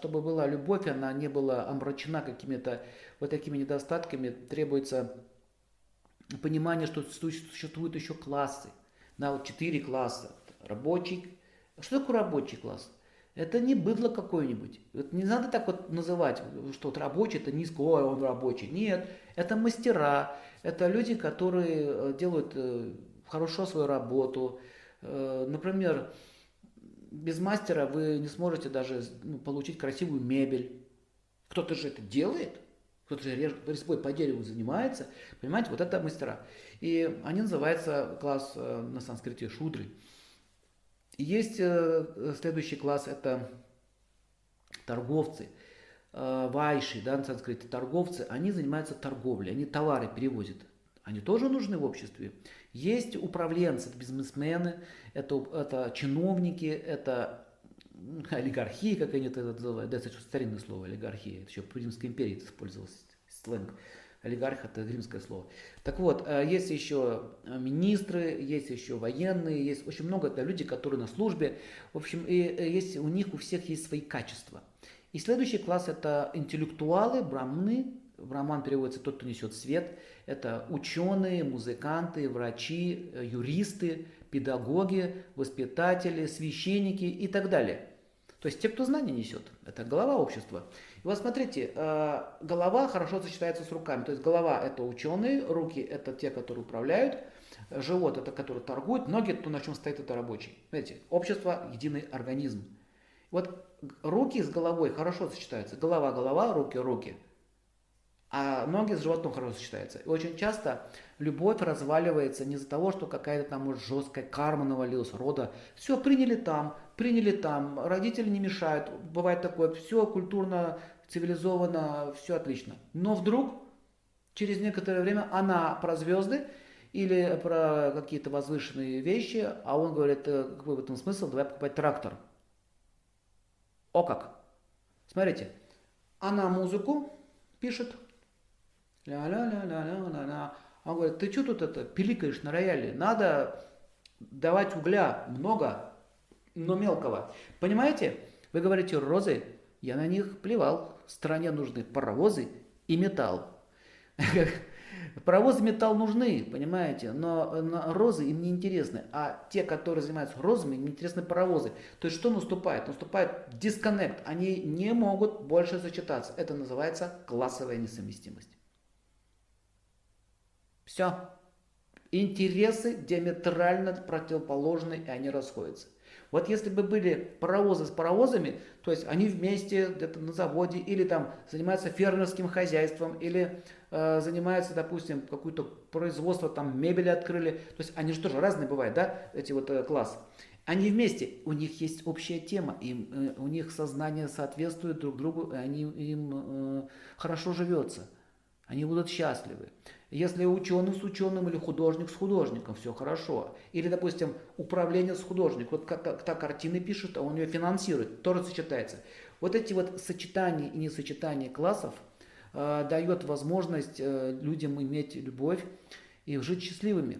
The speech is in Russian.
чтобы была любовь, она не была омрачена какими-то вот такими недостатками, требуется понимание, что существуют еще классы. На вот четыре класса. Рабочий. Что такое рабочий класс? Это не быдло какое-нибудь. Вот не надо так вот называть, что вот рабочий это низко, ой, он рабочий. Нет, это мастера, это люди, которые э, делают э, хорошо свою работу. Э, например, без мастера вы не сможете даже ну, получить красивую мебель. Кто-то же это делает, кто-то же резьбой по дереву занимается. Понимаете, вот это мастера. И они называются класс на санскрите шудры. Есть следующий класс, это торговцы. Вайши, да, на санскрите торговцы, они занимаются торговлей, они товары перевозят. Они тоже нужны в обществе. Есть управленцы, это бизнесмены, это, это чиновники, это олигархии, как они это называют. Да, это старинное слово олигархия. Это еще в Римской империи это использовалось сленг. Олигарх это римское слово. Так вот, э, есть еще министры, есть еще военные, есть очень много это люди, которые на службе. В общем, и э, есть, у них у всех есть свои качества. И следующий класс это интеллектуалы, брамны. Браман переводится тот, кто несет свет. Это ученые, музыканты, врачи, э, юристы, педагоги, воспитатели, священники и так далее. То есть те, кто знания несет. Это голова общества. И вот смотрите, э, голова хорошо сочетается с руками. То есть голова это ученые, руки это те, которые управляют, живот это который торгует, ноги, то на чем стоит это рабочий. Знаете, общество единый организм. Вот руки с головой хорошо сочетаются. Голова, голова, руки, руки – а ноги с животом хорошо сочетаются. И очень часто любовь разваливается не из-за того, что какая-то там вот жесткая карма навалилась, рода. Все, приняли там, приняли там, родители не мешают. Бывает такое, все культурно, цивилизованно, все отлично. Но вдруг, через некоторое время, она про звезды или про какие-то возвышенные вещи, а он говорит, «Э, какой в этом смысл, давай покупать трактор. О как! Смотрите, она музыку пишет, Ля-ля-ля-ля-ля-ля. Он говорит, ты что тут это пиликаешь на рояле? Надо давать угля много, но мелкого. Понимаете? Вы говорите розы, я на них плевал. Стране нужны паровозы и металл. Паровозы и металл нужны, понимаете, но, но розы им не интересны, а те, которые занимаются розами, им интересны паровозы. То есть что наступает? Наступает дисконнект, они не могут больше сочетаться. Это называется классовая несовместимость. Все. Интересы диаметрально противоположны, и они расходятся. Вот если бы были паровозы с паровозами, то есть они вместе где-то на заводе или там занимаются фермерским хозяйством, или э, занимаются, допустим, какое-то производство, там мебели открыли, то есть они же тоже разные бывают, да, эти вот э, классы. Они вместе, у них есть общая тема, им, э, у них сознание соответствует друг другу, они, им э, хорошо живется, они будут счастливы. Если ученый с ученым или художник с художником, все хорошо. Или, допустим, управление с художником. Вот как, как та картины пишет, а он ее финансирует, тоже сочетается. Вот эти вот сочетания и несочетания классов э, дает возможность э, людям иметь любовь и жить счастливыми.